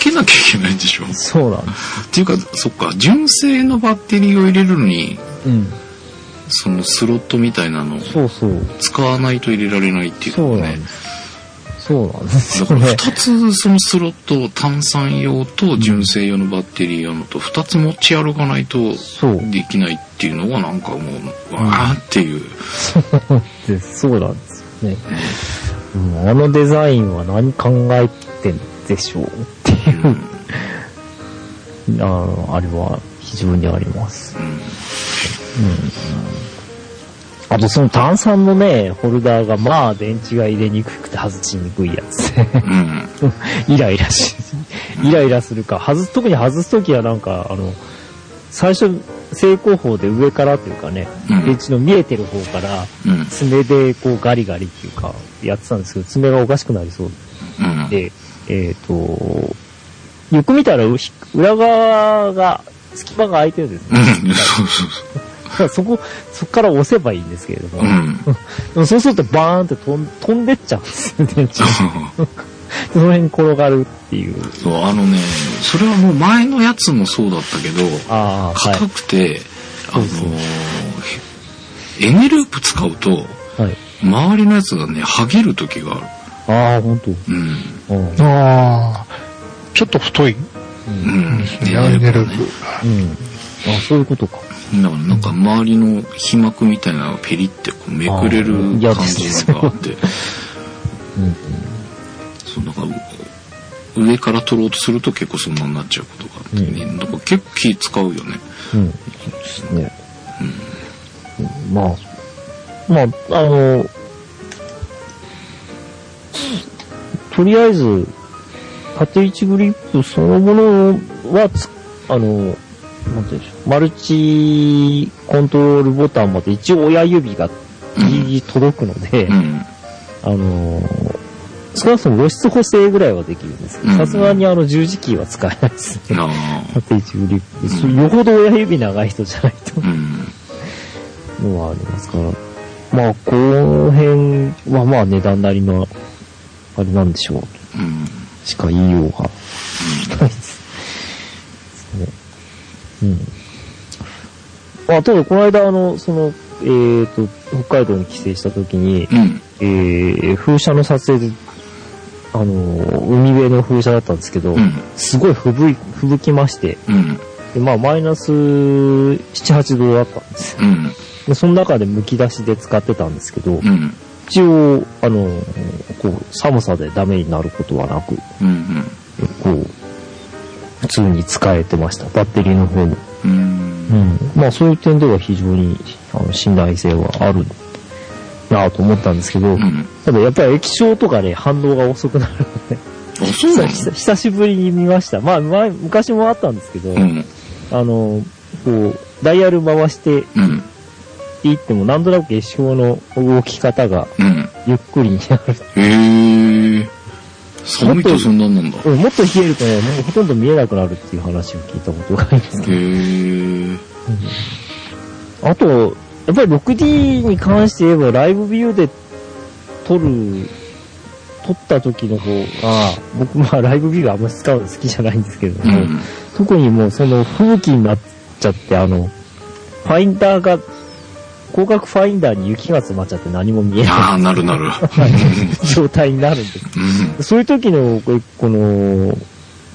けなきゃいけないんでしょっそうなんです。ていうか、そっか、純正のバッテリーを入れるのに、うん。そのスロットみたいなのをそうそう。使わないと入れられないっていうそう。なんです。そうなんですだからよね。二つそのスロットを炭酸用と純正用のバッテリー用のと二つ持ち歩かないと。できないっていうのがなんかもう、わーっていう。そうです。そうなんですよね。うん、あのデザインは何考えてんでしょうっていう、あの、あれは非常にあります。うんうん。あとその炭酸のね、ホルダーがまあ電池が入れにくくて外しにくいやつで、うん。イライラし、イライラするか、外す、特に外すときはなんか、あの、最初、正攻法で上からというかね、うん電池の見えてる方から、うん。爪でこうガリガリっていうか、やってたんですけど、爪がおかしくなりそううん。で、えっ、と、よく見たら裏側が、隙間が空いてるんですね。うん。そこ、そこから押せばいいんですけれども、そう。うん。そうするとバーンって飛ん飛んでっちゃうんですよ、電。その辺に転がるっていう。そう、あのね、それはもう前のやつもそうだったけど、ああ、はい。硬くて、あのそうそうー、エネループ使うと、はい。周りのやつがね、剥げる時がある。ああ、ほんと。うん。うん。ああ、ちょっと太い。うん。エアネルブ。うん。あ、そういうことか。だからなんか周りの皮膜みたいなのがペリってこうめくれる感じがあって、うん。そうかう上から取ろうとすると結構そんなになっちゃうことがあってね、なんか結構気使うよね。うん。まあ、まあ、あの、とりあえず、縦位置グリップそのものはつ、あの、なんて言うんでしょう。マルチコントロールボタンまで一応親指がギリギリ届くので、うん。あのー少なくとも露出補正ぐらいはできるんですけど、うんさすがにあの十字キーは使えないですね。あ縦位置グリップ。よほど親指長い人じゃないとあ。うん。のはありますから。まあ、この辺はまあ値段なりの、あれなんでしょう。うん。しか言いようが ないです。ね。うん。あ、ただこの間あの、その、えっ、と、北海道に帰省した時に、うん。えー、風車の撮影で、あの、海辺の風車だったんですけど、うん。すごい吹雪吹雪きまして、うん。でまあマイナス7、8度だったんです。で、その中で剥き出しで使ってたんですけど、うん。一応、あの、こう、寒さでダメになることはなく、うん。こう、普通に使えてました。バッテリーの方も。う。うんん。まあそういう点では非常にあの信頼性はあるなぁと思ったんですけど、うん。ただやっぱり液晶とかで反応が遅くなるので、久久しぶりに見ました。まあ前、昔もあったんですけど、うん。あの、こう、ダイヤル回してうん。いってもなんとなく液晶の動き方がうん。ゆっくりになる。へえ。寒いとそんなんなんだ。もっと冷えるとね、もうほとんど見えなくなるっていう話を聞いたことがありますけど。え。あと、やっぱり 6D に関して言えばライブビューで撮る、撮った時の方が、僕まあライブビューあんまり使うの好きじゃないんですけれども、うん。特にもうその吹雪になっちゃって、あの、ファインダーが、広角ファインダーに雪が詰まっちゃって何も見えああ、ななるなる。い 状態になるんです。うん。そういう時の、ここの、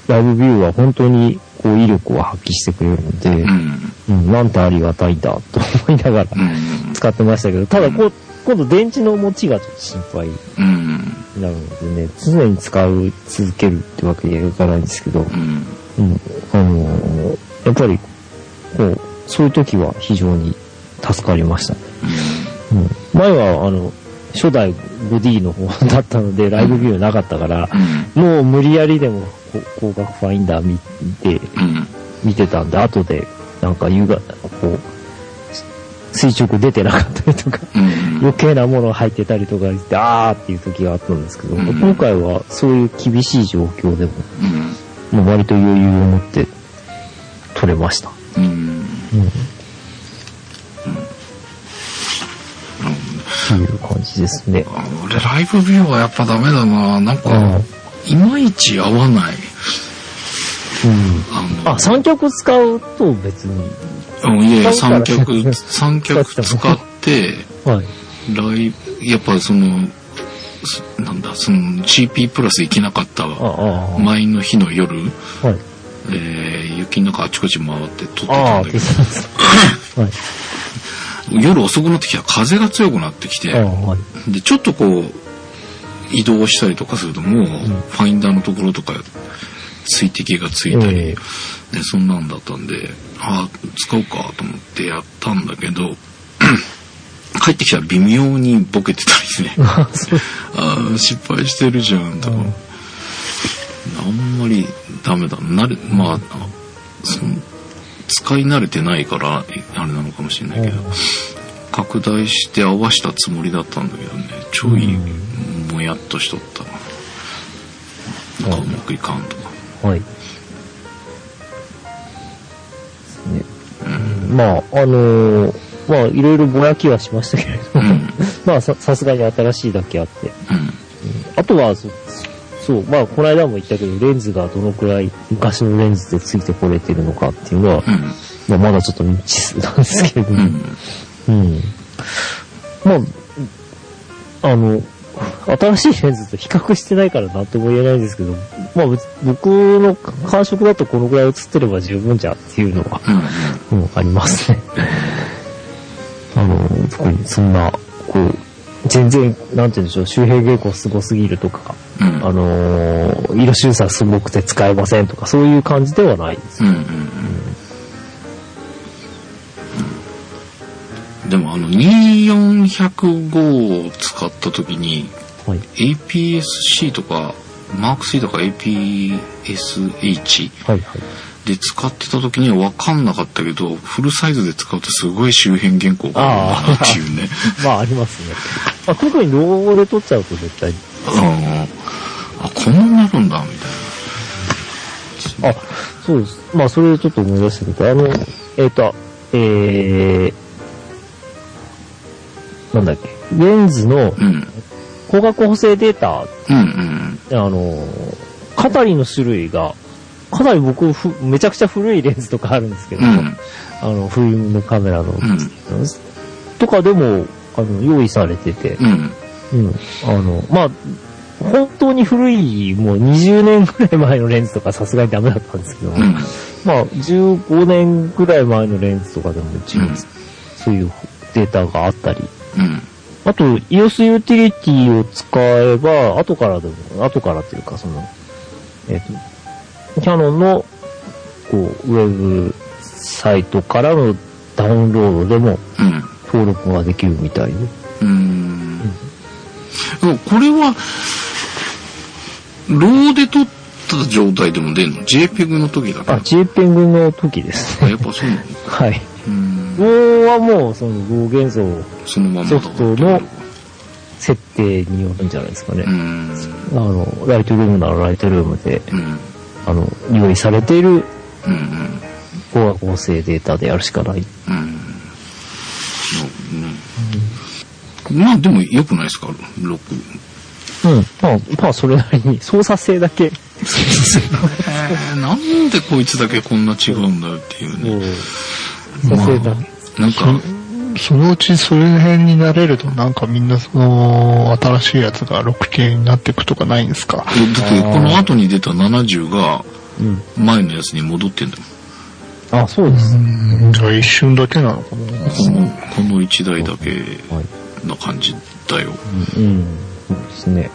ライブビューは本当にこう威力を発揮してくれるので、うん。うん、なんてありがたいんだと思いながらうん。使ってましたけど、ただこう、今度電池の持ちがちょっと心配。なるのでね、常に使う、続けるってわけにはいかないんですけど、うん。うん、あのーやっぱり、こう、そういう時は非常に助かりました。うん、前は、あの、初代 5D の方だったので、ライブビューなかったから、うん。もう無理やりでも、こう広角ファインダー見て、うん。見てたんで、後で、なんか夕方、こう、垂直出てなかったりとか、うん。余計なものが入ってたりとかして、あーっていう時があったんですけど、うん今回はそういう厳しい状況でも、割と余裕を持って撮れました。うん。っていう感じですね。あ俺、ライブビューはやっぱダメだな。なんうかん、いまいち合わない。あの、あ、三脚使うと別に。うんいやいや、使うから三脚、三脚 使って、はい。ライブ、やっぱその、すなんだ、その CP プラス行けなかった前の日の夜、あ、はい。えー雪の中あちこち回って撮ってたんだけですです。はい。ど、夜遅くなってきたら風が強くなってきて。で、ちょっとこう、移動したりとかするともう、ファインダーのところとか、水滴がついたり、えで、そんなんだったんで、ああ、使うかと思ってやったんだけど、帰ってきたら微妙にボケてたりね、あ失敗してるじゃん、とか、あんまりダメだ。な。慣れ、まあ、あその、使い慣れてないから、あれなのかもしれないけど、拡大して合わしたつもりだったんだけどね、ちょい、もやっとしとったな。なんかうまくいかんとか。はい。ね、まあ、あのーまあ、いろいろぼやきはしましたけれども、うん。まあさ、さすがに新しいだけあって。うん。あとはそ、そう、まあ、この間も言ったけど、レンズがどのくらい昔のレンズでついてこれてるのかっていうのは、うん。まあ、まだちょっと未知数なんですけれども、うん。うん。まあ、あの、新しいレンズと比較してないからなんとも言えないんですけど、まあ、ぶ僕の感触だとこのぐらい映ってれば十分じゃんっていうのは、うんありますね。あの、特にそんな、こう、全然、なんて言うんでしょう、周平稽古すごすぎるとか、うん。あのー色修査すごくて使えませんとか、そういう感じではないです。うんうんうん。でもあの2405を使った時にはい。APS-C とか Mark3 とか APS-H。で使ってた時には分かんなかったけどフルサイズで使うとすごい周辺原稿があるなっていうね。まあ、ありますね。まあ、特にローで撮っちゃうと絶対。うんあ、こんなになるんだみたいあ、そうです。まあ、それでちょっと思い出したけど、あの、えっ、と、えー、なんだっけ、レンズの。光学補正データ、うんうん。あの、カタリの種類が、かなり僕ふ、めちゃくちゃ古いレンズとかあるんですけど、うん。あの、フィルムのカメラの、うん。とかでも、あの、用意されてて、うん。うん。あの、まあ、本当に古い、もう20年ぐらい前のレンズとかさすがにダメだったんですけど、うん。まあ、15年ぐらい前のレンズとかでも一応、うんそういうデータがあったり、うん。あと、EOS ユーティリティを使えば、後からでも、後からというか、その、えっ、と、キャノンの、こう、ウェブサイトからのダウンロードでもうん。登録ができるみたいで。うーん。これは、ローで撮った状態でも出んの ?JPEG の時だけ？あ、JPEG の時ですあね。やっぱそうなの？はい。うーん。ローはもう、その、ロー現像そのまソフトの設定によるんじゃないですかねう。ん。あの、ライトルームならライトルームで、うん。あの、用意されているうん。光学合成データでやるしかない。うん。まあでも良くないですか？ロック。うん。まあ、まあ、それなりに、操作性だけ、えー、なんでこいつだけこんな違うんだよっていうね。操作性だけ。なんか、そのうちそれ辺になれるとなんかみんなその新しいやつが 6K になっていくとかないんですか？だってこの後に出た70がうん。前のやつに戻ってんだもん。あ、そうです。うんじゃあ一瞬だけなのかなこの、この1台だけはい。な感じだよ。うん。そうですね。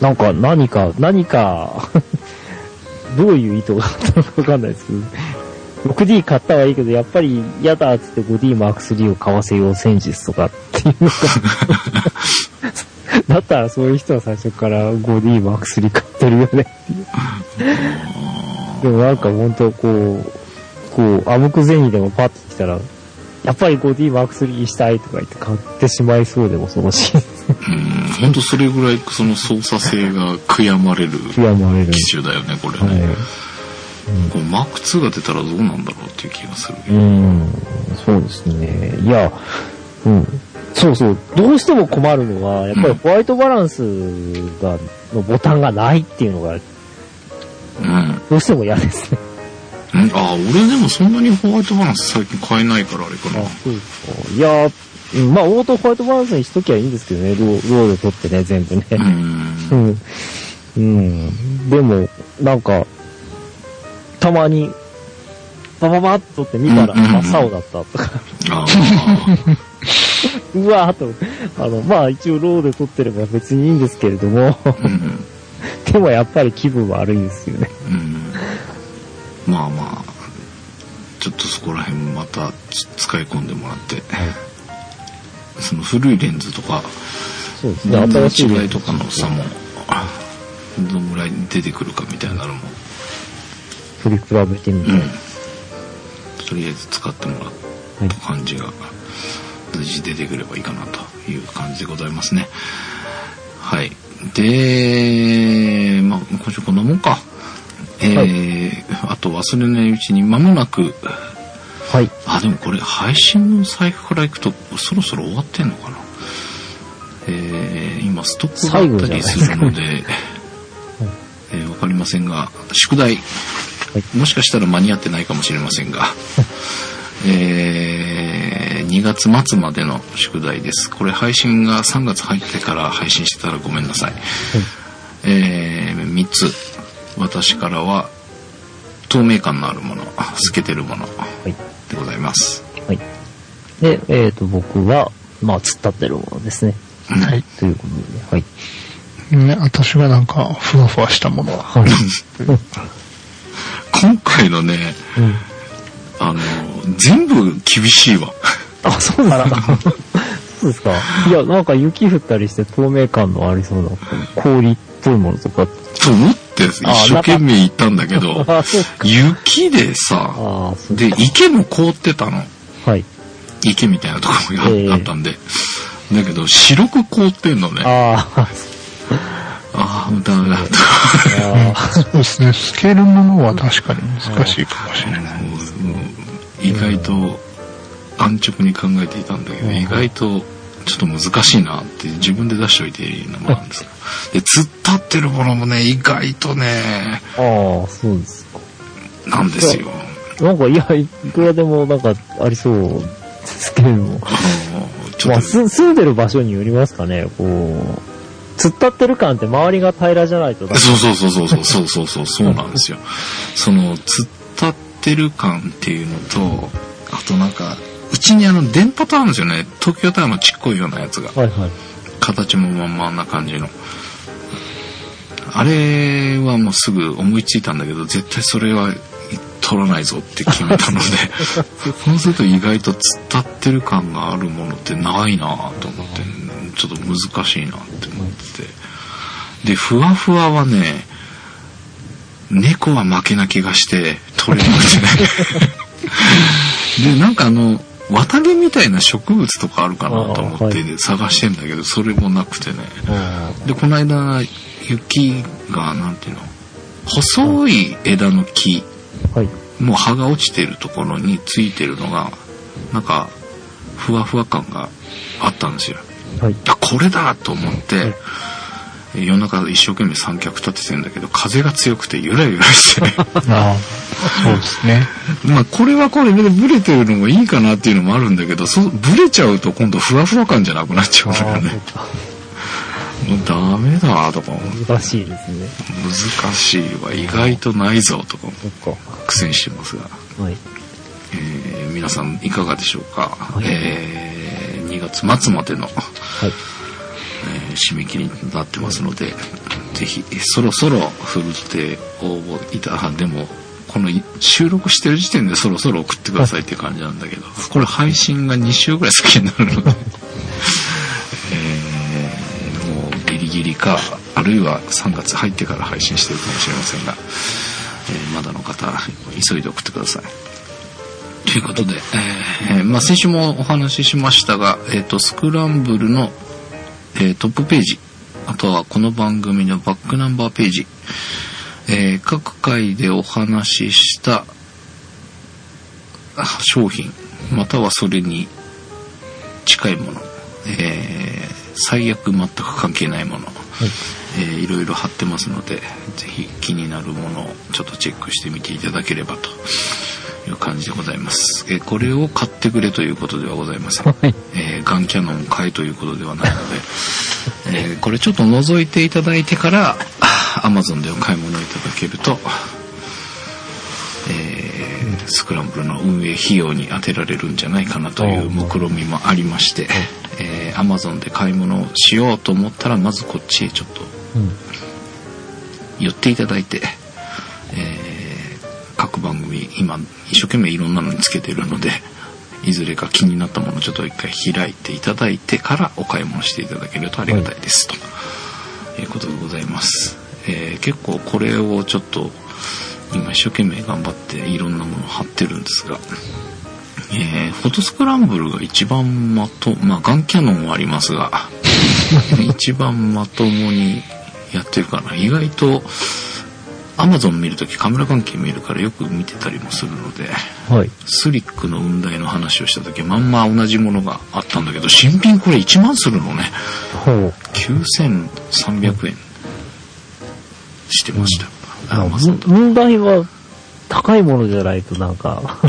なんか、何か、何か、どういう意図があったのかわかんないですけど、6D 買ったはいいけど、やっぱり嫌だっつって 5D Mark III を買わせよう戦術とかっていうのが、だったらそういう人は最初から 5D Mark III 買ってるよねっていう。でもなんか本当こう、こう、あむく銭でもパッと来たら、やっぱり 5D Mark III したいとか言って買ってしまいそうで恐ろしい。うん、ほんとそれぐらいその操作性が悔やまれる。機種だよね、これはい。ね。これ Mark2 が出たらどうなんだろうっていう気がするけど。うん、そうですね。いや、うん。そうそう。どうしても困るのは、やっぱりホワイトバランスが、のボタンがないっていうのが、うん。どうしても嫌ですね。うんあ、俺でもそんなにホワイトバランス最近買えないからあれかな。そうですか。いや、うんまあ、オートホワイトバランスにしときゃいいんですけどね。ローローで取ってね、全部ね。う。うんん。うん。でも、なんか、たまに、バババッとって見たらうんうんうん真っ青だったとか、あ うわーっと、あの、まあ一応ローで撮ってれば別にいいんですけれども、あ。うん。でもやっぱり気分悪いんですよね。うん。まあまあ、ちょっとそこら辺またつ使い込んでもらって、その古いレンズとか、そうですね。新しい違いとかの差も、どんぐらい出てくるかみたいなのも、振り比べてみて。うん。とりあえず使ってもらった感じが、随時出てくればいいかなという感じでございますね。はい。で、まあ、今週こんなもんか。えーあと忘れないうちに間もなく、はい。あ、でもこれ配信のサイクからいくとそろそろ終わってんのかな?えー今ストックがあったりするので、えーわかりませんが、宿題、もしかしたら間に合ってないかもしれませんが、えー、2月末までの宿題です。これ配信が3月入ってから配信してたらごめんなさい。えー、3つ。私からは、透明感のあるもの、透けてるものはい。でございます。はい。で、えっ、と、僕は、まあ、突っ立ってるものですね。はい。ということで、はい。ね、私がなんか、ふわふわしたもの。はい。今回のね、うん。あの、全部厳しいわ。あ、そうなんだ。そうですか。いや、なんか雪降ったりして透明感のありそうな氷っぽいものとか。と思って一生懸命行ったんだけど。雪でさ、で、池も凍ってたの。はい。池みたいなところがええあったんで。だけど、白く凍ってんのね。あああ、あー、ダメだと。あそうですね、透けるものは確かに難しいかもしれない。意外と安直に考えていたんだけど、うん意外とちょっと難しいなって自分で出しといていいのもあるんですが。で、突っ立ってるものもね、意外とね、あ、ああ、そうですか。なんですよ。なんか、いや、いくらでもなんかありそうですけれども。あのちょまあ、っと、す住んでる場所によりますかね、こう、突っ立ってる感って周りが平らじゃないとダメそうそうそうそうそうそうそうそうそうなんですよ。その突っ立ってる感っていうのと、あとなんか、うちにあの電波塔あるんですよね。東京タワーのちっこいようなやつが。はいはい。形もまんまんな感じの。あれはもうすぐ思いついたんだけど、絶対それは取らないぞって決めたので、そうすると意外と突っ立ってる感があるものってないなと思って、ちょっと難しいなって思ってて。で、ふわふわはね、猫は負けな気がして取れなくてね。で、なんかあの、綿毛みたいな植物とかあるかなと思って、あー探してんだけど、それもなくてね。あで、この間、雪が、なんていうの、細い枝の木、あはい。もう葉が落ちてるところについてるのが、なんか、ふわふわ感があったんですよ。はい。あ、これだと思って、夜中一生懸命三脚立ててんだけど、風が強くてゆらゆらして、ああ、そうですね。まあこれはこれでブレてるのもいいかなっていうのもあるんだけど、そうブレちゃうと今度ふわふわ感じゃなくなっちゃうんだよあね。もうダメだとか難しいですね。難しいわ意外とないぞとか。苦戦してますが、はい。えー皆さんいかがでしょうか、いえー2月末までの、はい。え締め切りになってますのでぜひそろそろふるって応募いたでもこの収録してる時点でそろそろ送ってくださいっていう感じなんだけどこれ配信が2週ぐらい先になるので、えもうギリギリかあるいは3月入ってから配信してるかもしれませんが、えまだの方急いで送ってください。ということで、えーまあ、先週もお話ししましたが、えー、とスクランブルの、えートップページ。あとはこの番組のバックナンバーページ、えー各回でお話ししたあ商品。またはそれに近いもの、えー最悪全く関係ないもの、えーいろいろ貼ってますのでぜひ気になるものをちょっとチェックしてみていただければという感じでございます、えーこれを買ってくれということではございません、はい。えーガンキャノンを買えということではないので、えーこれちょっと覗いていただいてからアマゾンでお買い物いただけると、えースクランブルの運営費用に充てられるんじゃないかなという目論見みもありまして、えー、アマゾンで買い物をしようと思ったらまずこっちへちょっとうん。寄っていただいて、えー各番組今一生懸命いろんなのにつけてるのでいずれか気になったものをちょっと一回開いていただいてからお買い物していただけるとありがたいです、ということでございます、えー結構これをちょっと今一生懸命頑張っていろんなものを貼ってるんですがえーフォトスクランブルが一番まと、まあ、ガンキャノンはありますが、一番まともにやってるかな。意外と、アマゾン見るときカメラ関係見るからよく見てたりもするので、はい。スリックの雲台の話をしたとき、まんま同じものがあったんだけど、新品これ1万するのね。ほう。9300円してました。まあアマゾンと問題は高いものじゃないとなんか、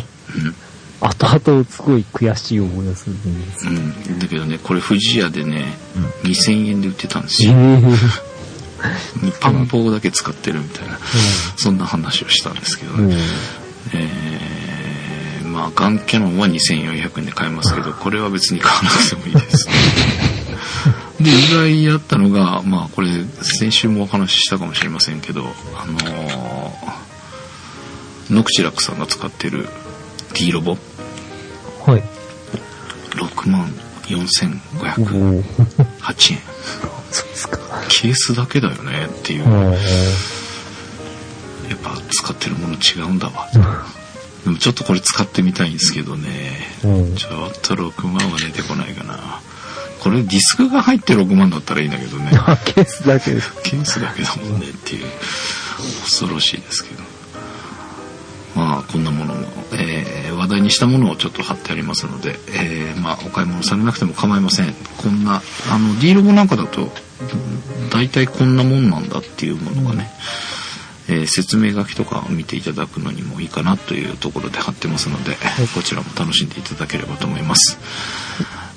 後々すごい悔しい思いをするんです。うん。だけどね、これ富士屋でね、2000円で売ってたんですえよ。えにパン棒だけ使ってるみたいな、そんな話をしたんですけどうんね。えー、まあ、ガンキャノンは2400円で買えますけど、これは別に買わなくてもいいです。で、意外やったのが、まあ、これ、先週もお話ししたかもしれませんけど、あのー、ノクチラクさんが使ってる D ロボ、はい。6万4508お円。ケースだけだよねっていう。うんやっぱ使ってるもの違うんだわ。でもちょっとこれ使ってみたいんですけどね。うんちょっと6万は出てこないかな。これディスクが入って6万だったらいいんだけどね。あ、ケースだけです。ケースだけだもんねっていう。恐ろしいですけど。まあこんなものも、えー話題にしたものをちょっと貼ってありますので、えーまあお買い物されなくても構いません。こんな、あの D ロゴなんかだと、大体こんなもんなんだっていうものがね、えー説明書きとかを見ていただくのにもいいかなというところで貼ってますので、こちらも楽しんでいただければと思います。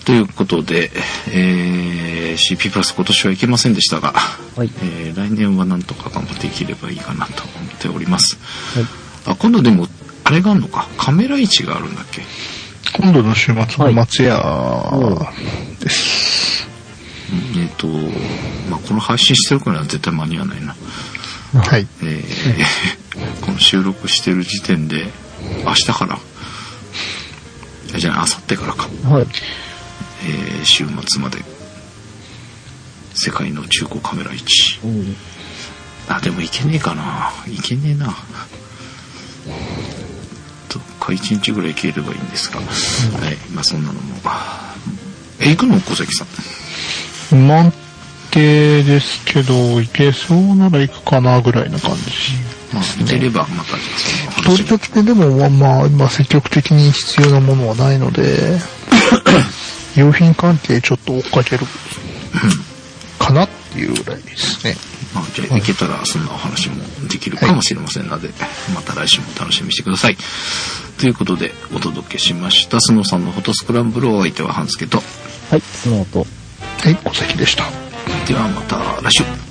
ということで、えー CP プラス今年はいけませんでしたが、はい。えー来年はなんとか頑張っていければいいかなと思っております。はい。あ、今度でも、あれがあるのか、カメラ位置があるんだっけ？今度の週末の松屋はです。えっ、と、まあ、この配信してるからは絶対間に合わないな。はい。えー この収録してる時点で、明日から、えじゃあ、明後日からか、はい。えー週末まで、世界の中古カメラ位置。うんあ、でもいけねえかな。いけねえな。どっか一日ぐらい行ければいいんですが。はい。まあそんなのも。え、行くの小関さん。不満定ですけど、行けそうなら行くかなぐらいな感じ。まあ、行ければ、また、その話取り立てでも、まあまあ、今積極的に必要なものはないので、用品関係ちょっと追っかけるかなっていうぐらいですね。まあ、じゃあ、行けたら、そんなお話もできるかもしれませんので、また来週も楽しみにしてください。ということで、お届けしました。スノーさんのフォトスクランブルお相手は半助と。はい、その音。はい、小関でした。ではまた来週。